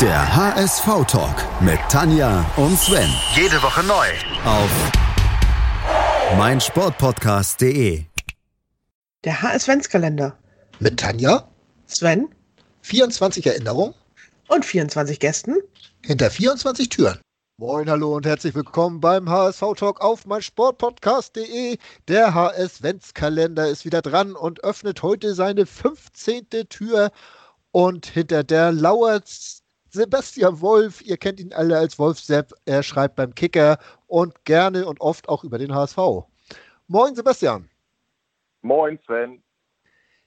Der HSV-Talk mit Tanja und Sven. Jede Woche neu. Auf meinsportpodcast.de. Der HS-Kalender. Mit Tanja, Sven 24 Erinnerungen und 24 Gästen. hinter 24 Türen. Moin, hallo und herzlich willkommen beim HSV Talk auf meinsportpodcast.de. Der HS Kalender ist wieder dran und öffnet heute seine 15. Tür und hinter der lauert Sebastian Wolf. Ihr kennt ihn alle als Wolf Sepp. Er schreibt beim Kicker und gerne und oft auch über den HSV. Moin, Sebastian. Moin, Sven.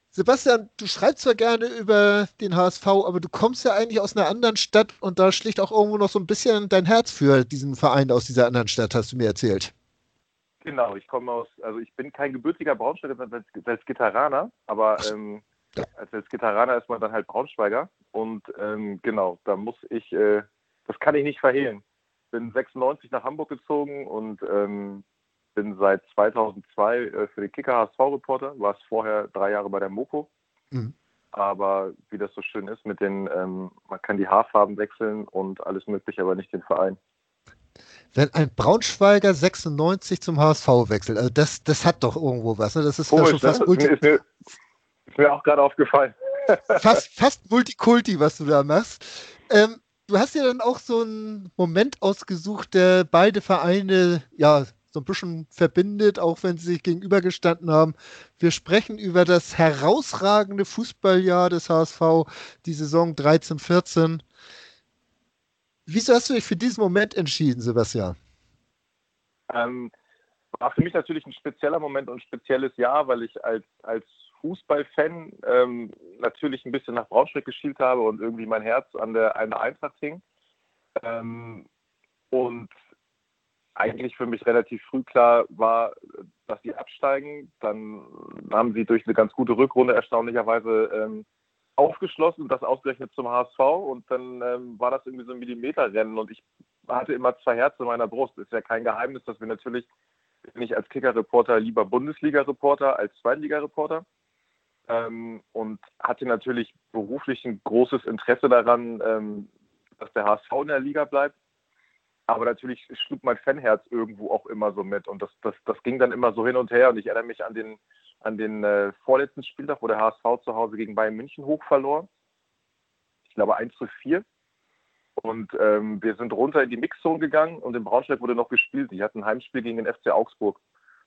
Sebastian, du schreibst zwar gerne über den HSV, aber du kommst ja eigentlich aus einer anderen Stadt und da schlicht auch irgendwo noch so ein bisschen dein Herz für diesen Verein aus dieser anderen Stadt, hast du mir erzählt. Genau, ich komme aus, also ich bin kein gebürtiger Braunschweiger als, als Gitarraner, aber ähm, Ja. als, Gitarraner ist man dann halt Braunschweiger und ähm, genau, da muss ich, äh, das kann ich nicht verhehlen. Bin 96 nach Hamburg gezogen und ähm, bin seit 2002 äh, für den Kicker HSV-Reporter, war es vorher drei Jahre bei der Mopo. Mhm. Aber wie das so schön ist mit den, ähm, man kann die Haarfarben wechseln und alles mögliche, aber nicht den Verein. Wenn ein Braunschweiger 96 zum HSV wechselt, also das, das hat doch irgendwo was. Ne? Das ist ja schon Komisch, ne? fast, ist, mir auch gerade aufgefallen. fast, fast Multikulti, was du da machst. Ähm, du hast ja dann auch so einen Moment ausgesucht, der beide Vereine ja so ein bisschen verbindet, auch wenn sie sich gegenübergestanden haben. Wir sprechen über das herausragende Fußballjahr des HSV, die Saison 13-14. Wieso hast du dich für diesen Moment entschieden, Sebastian? Ähm, war für mich natürlich ein spezieller Moment und ein spezielles Jahr, weil ich als, als Fußballfan ähm, natürlich ein bisschen nach Braunschweig geschielt habe und irgendwie mein Herz an der, an der Eintracht hing. Ähm, und eigentlich für mich relativ früh klar war, dass sie absteigen. Dann haben sie durch eine ganz gute Rückrunde erstaunlicherweise ähm, aufgeschlossen, das ausgerechnet zum HSV. Und dann ähm, war das irgendwie so ein Millimeterrennen und ich hatte immer zwei Herzen in meiner Brust. Ist ja kein Geheimnis, dass wir natürlich, bin ich als Kicker-Reporter lieber Bundesliga-Reporter als Zweitliga-Reporter. Ähm, und hatte natürlich beruflich ein großes Interesse daran, ähm, dass der HSV in der Liga bleibt. Aber natürlich schlug mein Fanherz irgendwo auch immer so mit. Und das, das, das ging dann immer so hin und her. Und ich erinnere mich an den, an den äh, vorletzten Spieltag, wo der HSV zu Hause gegen Bayern München hoch verlor. Ich glaube 1 zu 4. Und ähm, wir sind runter in die Mixzone gegangen und in Braunschweig wurde noch gespielt. Die hatten ein Heimspiel gegen den FC Augsburg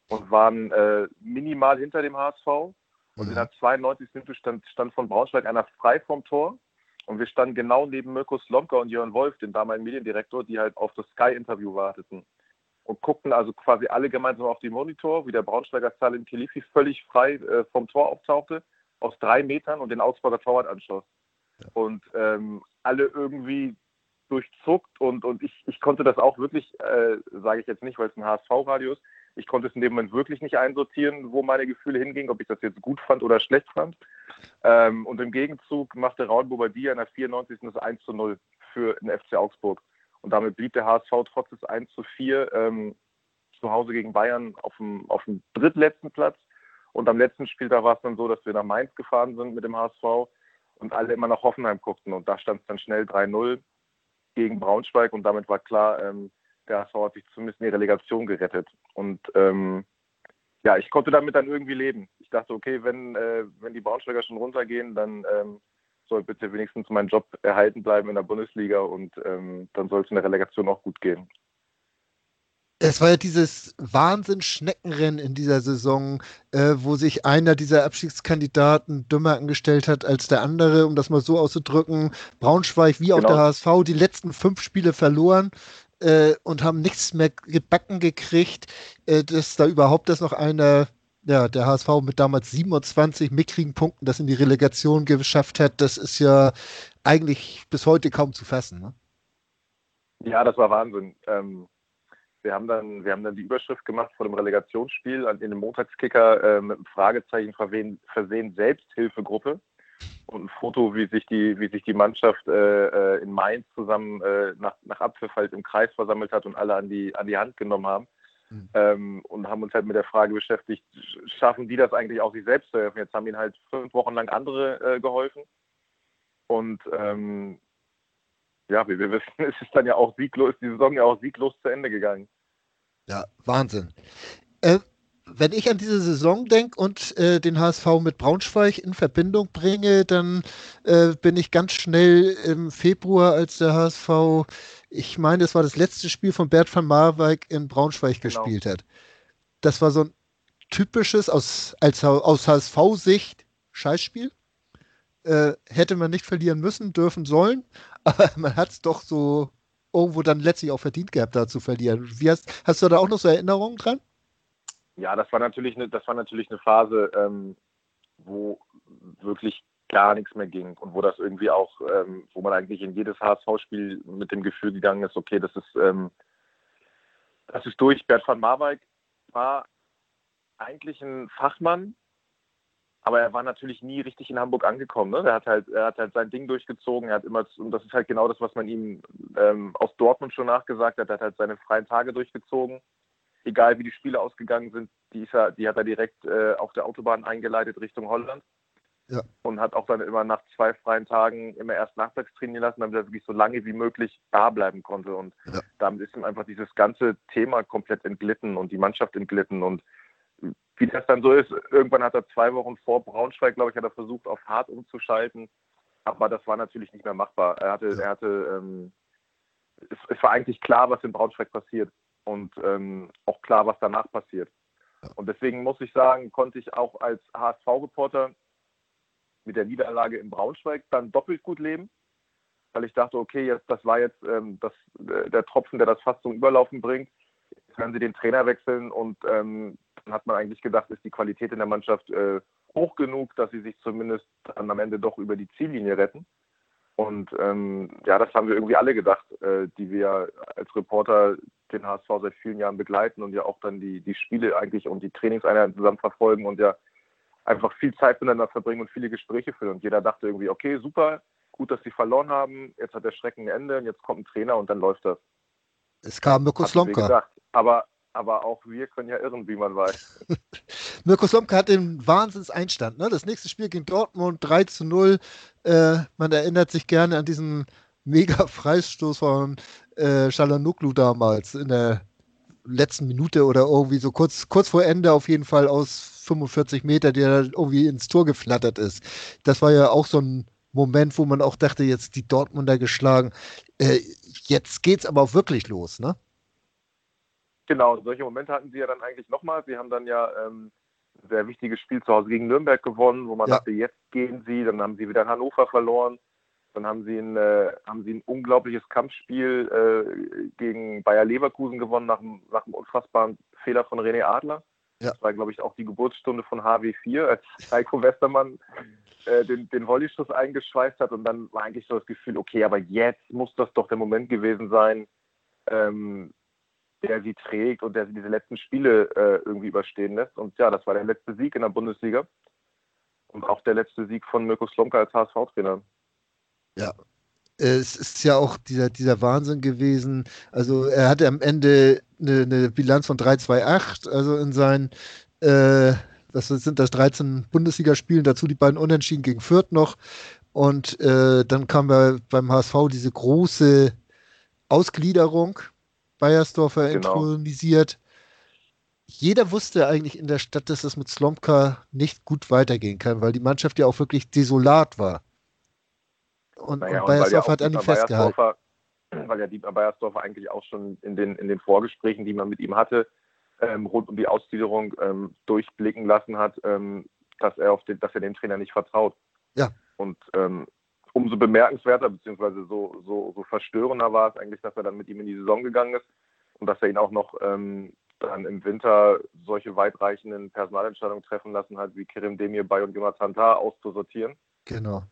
und waren äh, minimal hinter dem HSV. Und in der 92. Minute stand, stand von Braunschweig einer frei vom Tor. Und wir standen genau neben Mirko Slomka und Jörn Wolf, dem damaligen Mediendirektor, die halt auf das Sky-Interview warteten. Und guckten also quasi alle gemeinsam auf den Monitor, wie der Braunschweiger Salim Kilifi völlig frei äh, vom Tor auftauchte, aus drei Metern und den Augsburger Torwart anschoss. Und ähm, alle irgendwie durchzuckt und, und ich, ich konnte das auch wirklich, äh, sage ich jetzt nicht, weil es ein HSV-Radio ist, ich konnte es in dem Moment wirklich nicht einsortieren, wo meine Gefühle hingingen, ob ich das jetzt gut fand oder schlecht fand. Ähm, und im Gegenzug machte Raul Bobadilla in der 94. das 1 zu 0 für den FC Augsburg. Und damit blieb der HSV trotz des 1 zu 4 ähm, zu Hause gegen Bayern auf dem, auf dem drittletzten Platz. Und am letzten Spieltag war es dann so, dass wir nach Mainz gefahren sind mit dem HSV und alle immer nach Hoffenheim guckten. Und da stand es dann schnell 3-0 gegen Braunschweig und damit war klar, ähm, der HSV hat sich zumindest in die Relegation gerettet. Und ähm, ja, ich konnte damit dann irgendwie leben. Ich dachte, okay, wenn, äh, wenn die Braunschweiger schon runtergehen, dann ähm, soll bitte wenigstens mein Job erhalten bleiben in der Bundesliga und ähm, dann soll es in der Relegation auch gut gehen. Es war ja dieses Wahnsinn-Schneckenrennen in dieser Saison, äh, wo sich einer dieser Abstiegskandidaten dümmer angestellt hat als der andere, um das mal so auszudrücken. Braunschweig wie auch Genau. der HSV die letzten fünf Spiele verloren äh, und haben nichts mehr gebacken gekriegt, äh, dass da überhaupt das noch einer, ja, der HSV mit damals 27 mickrigen Punkten das in die Relegation geschafft hat. Das ist ja eigentlich bis heute kaum zu fassen. Ne? Ja, das war Wahnsinn. Ähm, wir haben dann, wir haben dann die Überschrift gemacht vor dem Relegationsspiel in dem Montagskicker äh, mit einem Fragezeichen versehen, versehen Selbsthilfegruppe und ein Foto, wie sich die, wie sich die Mannschaft äh, äh, in Mainz zusammen äh, nach, nach Abpfiff halt im Kreis versammelt hat und alle an die, an die Hand genommen haben. Mhm. Ähm, und haben uns halt mit der Frage beschäftigt, sch- schaffen die das eigentlich auch sich selbst zu helfen? Jetzt haben ihnen halt fünf Wochen lang andere äh, geholfen. Und ähm, ja, wie wir wissen, ist es dann ja auch sieglos, die Saison ja auch sieglos zu Ende gegangen. Ja, Wahnsinn. Äh, wenn ich an diese Saison denke und äh, den HSV mit Braunschweig in Verbindung bringe, dann äh, bin ich ganz schnell im Februar, als der HSV, ich meine, es war das letzte Spiel von Bert van Marwijk in Braunschweig genau. gespielt hat. Das war so ein typisches, aus, als, aus HSV-Sicht, Scheißspiel. Äh, hätte man nicht verlieren müssen, dürfen, sollen, aber man hat es doch so irgendwo dann letztlich auch verdient gehabt, da zu verlieren. Wie hast, hast du da auch noch so Erinnerungen dran? Ja, das war natürlich eine, das war natürlich eine Phase, ähm, wo wirklich gar nichts mehr ging und wo das irgendwie auch, ähm, wo man eigentlich in jedes HSV-Spiel mit dem Gefühl gegangen ist, okay, das ist, ähm, das ist durch. Bert van Marwijk war eigentlich ein Fachmann, aber er war natürlich nie richtig in Hamburg angekommen. Ne? Er hat halt, er hat halt sein Ding durchgezogen. Er hat immer, und das ist halt genau das, was man ihm ähm, aus Dortmund schon nachgesagt hat. Er hat halt seine freien Tage durchgezogen. Egal wie die Spiele ausgegangen sind, die, ist er, die hat er direkt äh, auf der Autobahn eingeleitet Richtung Holland. Ja. Und hat auch dann immer nach zwei freien Tagen immer erst nachmittags trainieren lassen, damit er wirklich so lange wie möglich da bleiben konnte. Und ja. damit ist ihm einfach dieses ganze Thema komplett entglitten und die Mannschaft entglitten. Und wie das dann so ist, irgendwann hat er zwei Wochen vor Braunschweig, glaube ich, hat er versucht, auf hart umzuschalten. Aber das war natürlich nicht mehr machbar. Er hatte, er hatte, ähm, es, es, war eigentlich klar, was in Braunschweig passiert und ähm, auch klar, was danach passiert. Und deswegen muss ich sagen, konnte ich auch als HSV-Reporter mit der Niederlage in Braunschweig dann doppelt gut leben, weil ich dachte, okay, jetzt das war jetzt ähm, das, äh, der Tropfen, der das fast zum Überlaufen bringt. Jetzt werden sie den Trainer wechseln und ähm, dann hat man eigentlich gedacht, ist die Qualität in der Mannschaft äh, hoch genug, dass sie sich zumindest am Ende doch über die Ziellinie retten. Und ähm, ja, das haben wir irgendwie alle gedacht, äh, die wir als Reporter den HSV seit vielen Jahren begleiten und ja auch dann die, die Spiele eigentlich und die Trainingseinheiten zusammen verfolgen und ja einfach viel Zeit miteinander verbringen und viele Gespräche führen. Und jeder dachte irgendwie, okay, super, gut, dass sie verloren haben, jetzt hat der Schrecken ein Ende und jetzt kommt ein Trainer und dann läuft das. Es kam Mirko Slomka. Aber aber auch wir können ja irren, wie man weiß. Mirko Slomka hat den Wahnsinnseinstand. Ne? Das nächste Spiel gegen Dortmund 3 zu 0. Äh, man erinnert sich gerne an diesen mega Freistoß von äh, damals in der letzten Minute oder irgendwie so kurz, kurz vor Ende auf jeden Fall aus 45 Meter, der irgendwie ins Tor geflattert ist. Das war ja auch so ein Moment, wo man auch dachte, jetzt die Dortmunder geschlagen. Äh, jetzt geht's aber auch wirklich los, ne? Genau, solche Momente hatten sie ja dann eigentlich nochmal. Sie haben dann ja ähm, ein sehr wichtiges Spiel zu Hause gegen Nürnberg gewonnen, wo man ja. dachte, jetzt gehen sie. Dann haben sie wieder Hannover verloren. Dann haben sie ein, äh, haben sie ein unglaubliches Kampfspiel äh, gegen Bayer Leverkusen gewonnen nach, nach einem unfassbaren Fehler von René Adler. Ja. Das war, glaube ich, auch die Geburtsstunde von HW4, als Heiko Westermann äh, den, den Volleyschuss eingeschweißt hat. Und dann war eigentlich so das Gefühl, okay, aber jetzt muss das doch der Moment gewesen sein, ähm, der sie trägt und der sie diese letzten Spiele äh, irgendwie überstehen lässt. Und ja, das war der letzte Sieg in der Bundesliga und auch der letzte Sieg von Mirko Slomka als HSV-Trainer. Ja, es ist ja auch dieser, dieser Wahnsinn gewesen. Also er hatte am Ende eine, eine Bilanz von 3-2-8, also in seinen, äh, was sind das, 13 Bundesligaspielen, dazu die beiden Unentschieden gegen Fürth noch. Und äh, dann kam beim HSV diese große Ausgliederung Bayersdorfer genau. intronisiert. Jeder wusste eigentlich in der Stadt, dass es mit Slomka nicht gut weitergehen kann, weil die Mannschaft ja auch wirklich desolat war. Und, naja, und Bayersdorf hat an ihm festgehalten. Weil ja Dietmar Bayersdorfer eigentlich auch schon in den, in den Vorgesprächen, die man mit ihm hatte, ähm, rund um die Ausgliederung ähm, durchblicken lassen hat, ähm, dass, er auf den, dass er dem Trainer nicht vertraut. Ja. Und ähm, umso bemerkenswerter, beziehungsweise so, so, so verstörender war es eigentlich, dass er dann mit ihm in die Saison gegangen ist und dass er ihn auch noch ähm, dann im Winter solche weitreichenden Personalentscheidungen treffen lassen hat, wie Kerem Demir bei und Jonathan Tah auszusortieren. Genau.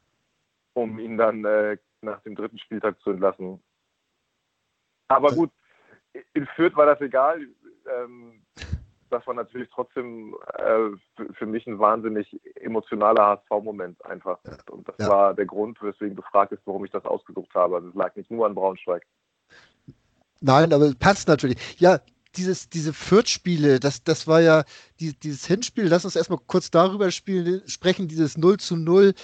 Um ihn dann äh, nach dem dritten Spieltag zu entlassen. Aber gut, in Fürth war das egal. Ähm, das war natürlich trotzdem äh, für, mich ein wahnsinnig emotionaler HSV-Moment einfach. Und das ja. war der Grund, weswegen du fragtest, warum ich das ausgesucht habe. Also es lag nicht nur an Braunschweig. Nein, aber es passt natürlich. Ja, dieses, diese Fürth-Spiele, das, das war ja die, dieses Hinspiel, lass uns erstmal kurz darüber spielen, sprechen, dieses 0 zu 0.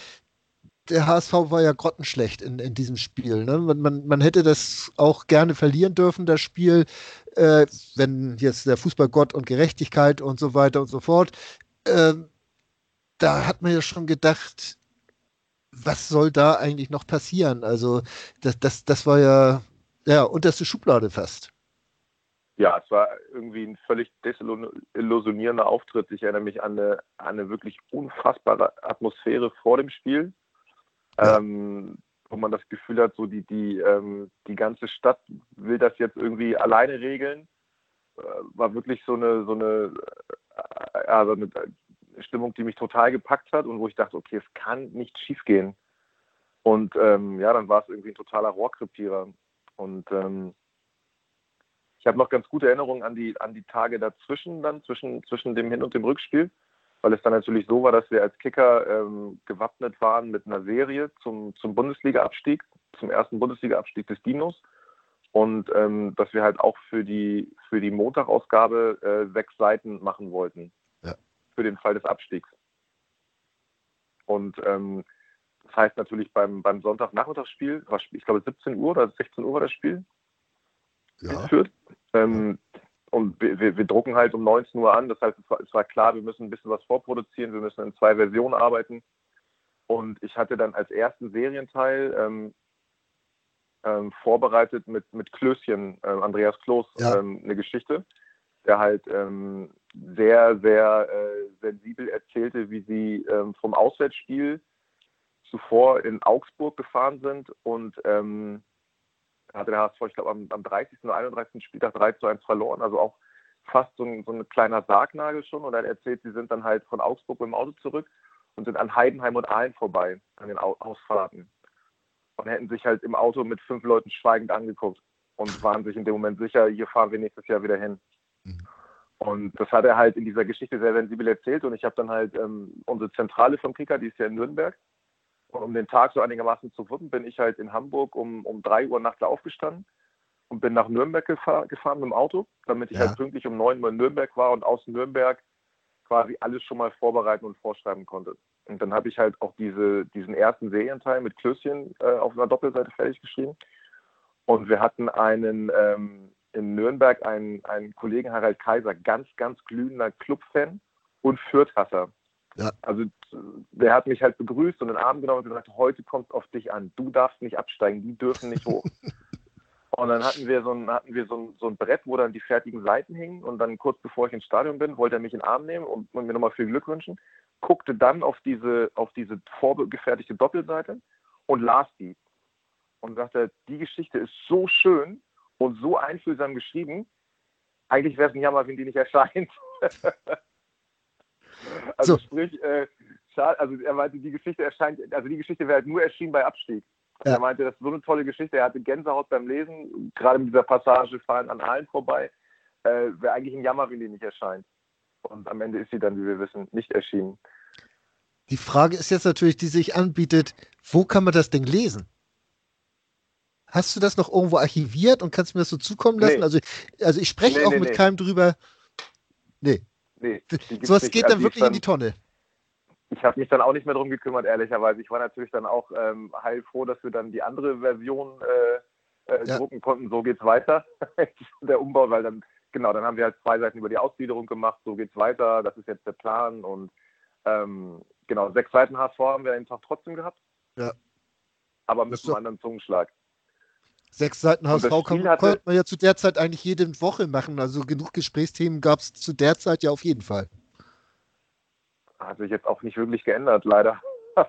der HSV war ja grottenschlecht in, in diesem Spiel. Ne? Man, man, man hätte das auch gerne verlieren dürfen, das Spiel, äh, wenn jetzt der Fußballgott und Gerechtigkeit und so weiter und so fort. Äh, da hat man ja schon gedacht, was soll da eigentlich noch passieren? Also, das, das, das war ja, ja unterste Schublade fast. Ja, es war irgendwie ein völlig desillusionierender Auftritt. Ich erinnere mich an eine, an eine wirklich unfassbare Atmosphäre vor dem Spiel, ähm, wo man das Gefühl hat, so die, die, ähm, die ganze Stadt will das jetzt irgendwie alleine regeln. Äh, war wirklich so eine, so eine, äh, ja, so eine Stimmung, die mich total gepackt hat und wo ich dachte, okay, es kann nicht schiefgehen. Und ähm, ja, dann war es irgendwie ein totaler Rohrkrepierer. Und ähm, ich habe noch ganz gute Erinnerungen an die, an die Tage dazwischen, dann zwischen, zwischen dem Hin- und dem Rückspiel, weil es dann natürlich so war, dass wir als Kicker ähm, gewappnet waren mit einer Serie zum, zum Bundesliga-Abstieg, zum ersten Bundesliga-Abstieg des Dinos. Und ähm, dass wir halt auch für die, für die Montagausgabe äh, sechs Seiten machen wollten. Ja. Für den Fall des Abstiegs. Und ähm, das heißt natürlich beim, beim Sonntagnachmittagsspiel, ich glaube 17 Uhr oder 16 Uhr war das Spiel, ja. führt. Ähm, und wir, wir, drucken halt um 19 Uhr an. Das heißt, es war, es war, klar, wir müssen ein bisschen was vorproduzieren. Wir müssen in zwei Versionen arbeiten. Und ich hatte dann als ersten Serienteil ähm, ähm, vorbereitet mit, mit Klößchen, äh, Andreas Kloß, ja. Ähm, eine Geschichte, der halt ähm, sehr, sehr äh, sensibel erzählte, wie sie ähm, vom Auswärtsspiel zuvor in Augsburg gefahren sind und hatte der HSV, ich glaube, am, am 30. oder 31. Spieltag 3 zu 1 verloren, also auch fast so ein, so ein kleiner Sargnagel schon. Und er erzählt, sie sind dann halt von Augsburg mit dem Auto zurück und sind an Heidenheim und Aalen vorbei, an den Ausfahrten. Und hätten sich halt im Auto mit fünf Leuten schweigend angeguckt und waren sich in dem Moment sicher, hier fahren wir nächstes Jahr wieder hin. Mhm. Und das hat er halt in dieser Geschichte sehr sensibel erzählt. Und ich habe dann halt ähm, unsere Zentrale vom Kicker, die ist ja in Nürnberg, und um den Tag so einigermaßen zu wuppen, bin ich halt in Hamburg um, um 3 Uhr nachts aufgestanden und bin nach Nürnberg gefahr, gefahren mit dem Auto, damit ich ja. halt pünktlich um 9 Uhr in Nürnberg war und aus Nürnberg quasi alles schon mal vorbereiten und vorschreiben konnte. Und dann habe ich halt auch diese, diesen ersten Serienteil mit Klößchen äh, auf einer Doppelseite fertig geschrieben. Und wir hatten einen ähm, in Nürnberg einen, einen Kollegen, Harald Kaiser, ganz, ganz glühender Clubfan und Fürthasser. Ja. Also der hat mich halt begrüßt und in den Arm genommen und gesagt, heute kommt es auf dich an. Du darfst nicht absteigen, die dürfen nicht hoch. und dann hatten wir, so ein, hatten wir so ein, so ein Brett, wo dann die fertigen Seiten hingen und dann kurz bevor ich ins Stadion bin, wollte er mich in den Arm nehmen und, und mir nochmal viel Glück wünschen, guckte dann auf diese, auf diese vorgefertigte Doppelseite und las die. Und sagte, die Geschichte ist so schön und so einfühlsam geschrieben, eigentlich wäre es ein Jammer, wenn die nicht erscheint. Also so. sprich, äh, also er meinte, die Geschichte erscheint, also die Geschichte wäre halt nur erschienen bei Abstieg. Ja. Er meinte, das ist so eine tolle Geschichte. Er hatte Gänsehaut beim Lesen, gerade mit dieser Passage fahren an allen vorbei. Äh, wäre eigentlich ein Jammer, wenn die nicht erscheint. Und am Ende ist sie dann, wie wir wissen, nicht erschienen. Die Frage ist jetzt natürlich, die sich anbietet, wo kann man das Ding lesen? Hast du das noch irgendwo archiviert und kannst mir das so zukommen lassen? Nee. Also, also ich spreche nee, auch nee, mit keinem drüber. Nee. Nee, so was geht dann wirklich dann, in die Tonne. Ich habe mich dann auch nicht mehr drum gekümmert, ehrlicherweise. Ich war natürlich dann auch ähm, heilfroh, dass wir dann die andere Version äh, äh, ja. drucken konnten. So geht's weiter. der Umbau, weil dann, genau, dann haben wir halt zwei Seiten über die Ausgliederung gemacht. So geht's weiter. Das ist jetzt der Plan. Und ähm, genau, sechs Seiten HSV haben wir den Tag trotzdem gehabt. Ja. Aber mit einem anderen Zungenschlag. Sechs Seiten HSV kann, hatte, konnte man ja zu der Zeit eigentlich jede Woche machen. Also genug Gesprächsthemen gab es zu der Zeit ja auf jeden Fall. Hat sich jetzt auch nicht wirklich geändert, leider. ja,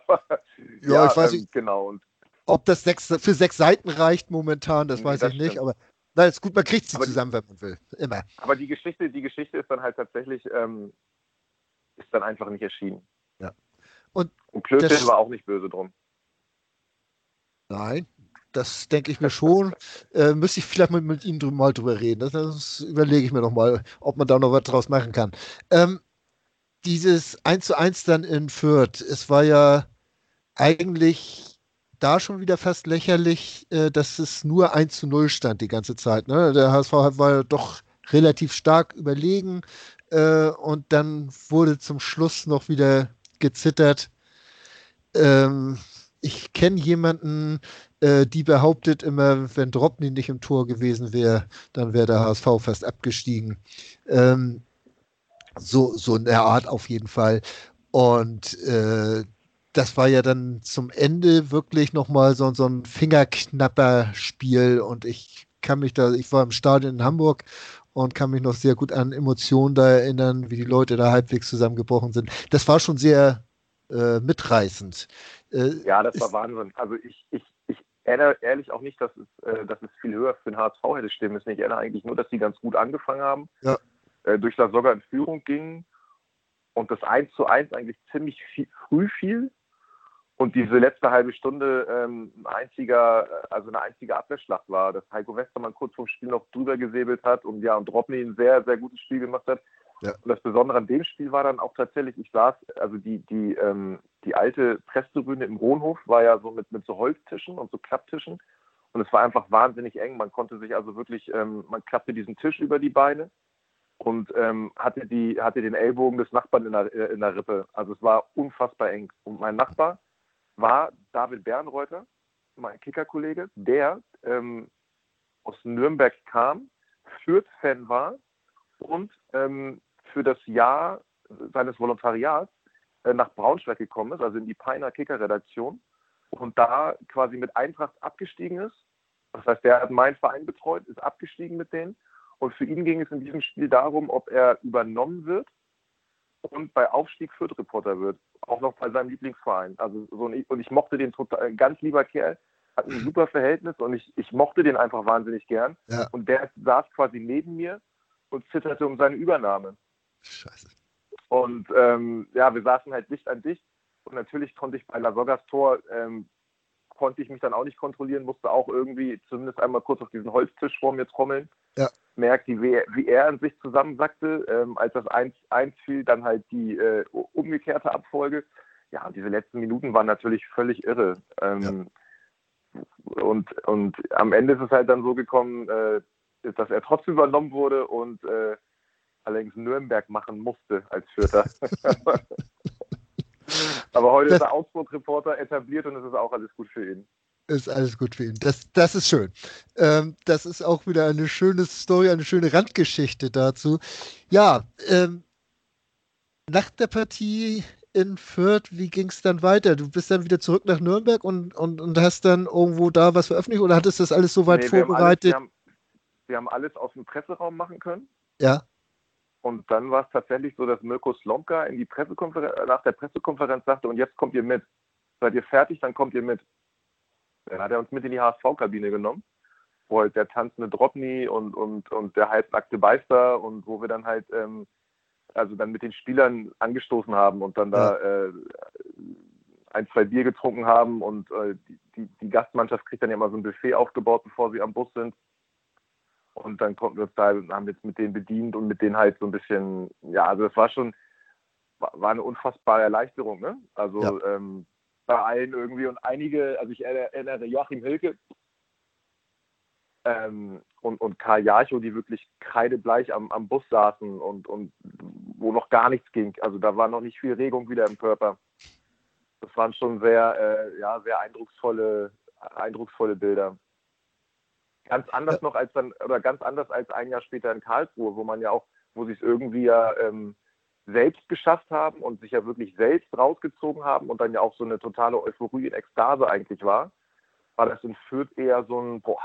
ja, ich weiß ähm, nicht. Genau. Und ob das sechs, für sechs Seiten reicht momentan, das nee, weiß das ich nicht. Aber na, ist gut, man kriegt sie aber zusammen, die, wenn man will. Immer. Aber die Geschichte, die Geschichte ist dann halt tatsächlich, ähm, ist dann einfach nicht erschienen. Ja. Und, Und Klößchen war auch nicht böse drum. Nein, das denke ich mir schon. Äh, müsste ich vielleicht mal mit Ihnen mal drüber reden. Das, das überlege ich mir noch mal, ob man da noch was draus machen kann. Ähm, dieses 1 zu 1 dann in Fürth, es war ja eigentlich da schon wieder fast lächerlich, äh, dass es nur 1 zu 0 stand die ganze Zeit. Ne? Der HSV war ja doch relativ stark überlegen äh, und dann wurde zum Schluss noch wieder gezittert. Ähm, ich kenne jemanden, äh, die behauptet immer, wenn Dropny nicht im Tor gewesen wäre, dann wäre der HSV fast abgestiegen. Ähm, so, so in der Art auf jeden Fall. Und äh, das war ja dann zum Ende wirklich nochmal so, so ein fingerknapper Spiel und ich kann mich da, ich war im Stadion in Hamburg und kann mich noch sehr gut an Emotionen da erinnern, wie die Leute da halbwegs zusammengebrochen sind. Das war schon sehr äh, mitreißend. Äh, ja, das war Wahnsinn. Also ich, ich erinnere ehrlich auch nicht, dass es, äh, dass es viel höher für den HSV hätte stimmen müssen. Ich erinnere eigentlich nur, dass sie ganz gut angefangen haben, ja. äh, durch das sogar in Führung gingen und das 1 zu 1 eigentlich ziemlich viel, früh fiel und diese letzte halbe Stunde ähm, ein einziger, also eine einzige Abwehrschlacht war, dass Heiko Westermann kurz vorm Spiel noch drüber gesäbelt hat und ja, und Dropney ein sehr, sehr gutes Spiel gemacht hat. Und das Besondere an dem Spiel war dann auch tatsächlich, ich saß, also die, die, ähm, die alte Presstribüne im Rohnhof war ja so mit, mit so Holztischen und so Klapptischen. Und es war einfach wahnsinnig eng. Man konnte sich also wirklich, ähm, man klappte diesen Tisch über die Beine und ähm, hatte, die, hatte den Ellbogen des Nachbarn in der, in der Rippe. Also es war unfassbar eng. Und mein Nachbar, war David Bernreuter, mein Kickerkollege, der ähm, aus Nürnberg kam, Fürth-Fan war und ähm, für das Jahr seines Volontariats äh, nach Braunschweig gekommen ist, also in die Peiner Kicker-Redaktion und da quasi mit Eintracht abgestiegen ist. Das heißt, der hat meinen Verein betreut, ist abgestiegen mit denen und für ihn ging es in diesem Spiel darum, ob er übernommen wird und bei Aufstieg Fürth-Reporter wird. Auch noch bei seinem Lieblingsverein. Also so ein, und ich mochte den total, ein ganz lieber Kerl, hat ein super Verhältnis und ich, ich mochte den einfach wahnsinnig gern. Ja. Und der saß quasi neben mir und zitterte um seine Übernahme. Scheiße. Und ähm, ja, wir saßen halt dicht an dicht. Und natürlich konnte ich bei Lasoggas Tor, ähm, konnte ich mich dann auch nicht kontrollieren, musste auch irgendwie zumindest einmal kurz auf diesen Holztisch vor mir trommeln. Ja merkt, wie, wie er in sich zusammensackte, ähm, als das 1-1 fiel, dann halt die äh, umgekehrte Abfolge. Ja, und diese letzten Minuten waren natürlich völlig irre. Ähm, ja. und, und am Ende ist es halt dann so gekommen, äh, dass er trotzdem übernommen wurde und äh, allerdings Nürnberg machen musste als Vierter. Aber heute ist er Augsburg-Reporter etabliert und es ist auch alles gut für ihn ist alles gut für ihn. Das, das ist schön. Ähm, das ist auch wieder eine schöne Story, eine schöne Randgeschichte dazu. Ja, ähm, nach der Partie in Fürth, wie ging es dann weiter? Du bist dann wieder zurück nach Nürnberg und, und, und hast dann irgendwo da was veröffentlicht oder hattest du das alles so weit nee, vorbereitet? Wir haben, alles, wir, haben, wir haben alles aus dem Presseraum machen können. Ja. Und dann war es tatsächlich so, dass Mirko Slomka in die Pressekonferenz, nach der Pressekonferenz sagte, und jetzt kommt ihr mit. Seid ihr fertig, dann kommt ihr mit. Dann hat er uns mit in die HSV-Kabine genommen, wo halt der tanzende Dropny und, und, und der halbnackte Beister und wo wir dann halt, ähm, also dann mit den Spielern angestoßen haben und dann da äh, ein, zwei Bier getrunken haben und äh, die, die, die, Gastmannschaft kriegt dann ja immer so ein Buffet aufgebaut, bevor sie am Bus sind. Und dann konnten wir uns da, haben jetzt mit denen bedient und mit denen halt so ein bisschen, ja, also das war schon, war eine unfassbare Erleichterung, ne? Also ja. ähm, bei allen irgendwie und einige, also ich erinnere Joachim Hilke ähm, und, und Karl Jarcho, die wirklich kreidebleich am, am Bus saßen und, und wo noch gar nichts ging. Also da war noch nicht viel Regung wieder im Körper. Das waren schon sehr, äh, ja, sehr eindrucksvolle, eindrucksvolle Bilder. Ganz anders noch als dann, oder ganz anders als ein Jahr später in Karlsruhe, wo man ja auch, wo sich irgendwie ja ähm, selbst geschafft haben und sich ja wirklich selbst rausgezogen haben und dann ja auch so eine totale Euphorie und Ekstase eigentlich war, war das in Fürth eher so ein boah,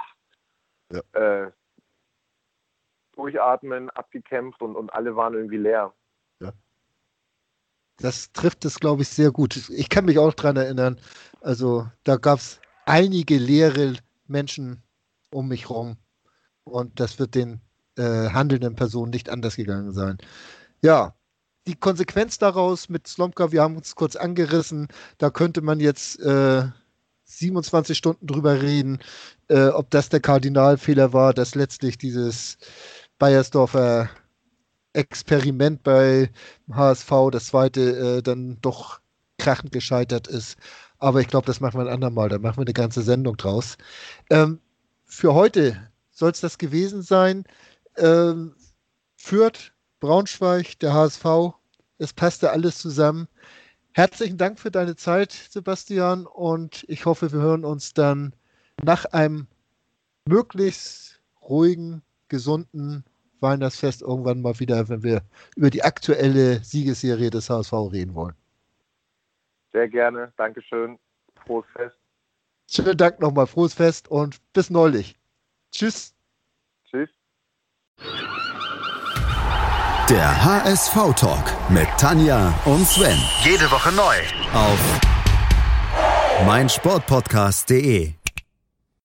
ja. äh, Durchatmen, abgekämpft und, und alle waren irgendwie leer. Ja. Das trifft es, glaube ich, sehr gut. Ich kann mich auch daran erinnern, also da gab es einige leere Menschen um mich herum und das wird den äh, handelnden Personen nicht anders gegangen sein. Ja, die Konsequenz daraus mit Slomka, wir haben uns kurz angerissen, da könnte man jetzt äh, 27 Stunden drüber reden, äh, ob das der Kardinalfehler war, dass letztlich dieses Bayersdorfer Experiment bei HSV, das zweite, äh, dann doch krachend gescheitert ist. Aber ich glaube, das machen wir ein andermal, da machen wir eine ganze Sendung draus. Ähm, für heute soll es das gewesen sein. Ähm, Fürth Braunschweig, der HSV, es passte alles zusammen. Herzlichen Dank für deine Zeit, Sebastian, und ich hoffe, wir hören uns dann nach einem möglichst ruhigen, gesunden Weihnachtsfest irgendwann mal wieder, wenn wir über die aktuelle Siegesserie des HSV reden wollen. Sehr gerne, Dankeschön. Frohes Fest. Schönen Dank nochmal, frohes Fest und bis neulich. Tschüss. Tschüss. Der HSV-Talk mit Tanja und Sven. Jede Woche neu. Auf meinsportpodcast.de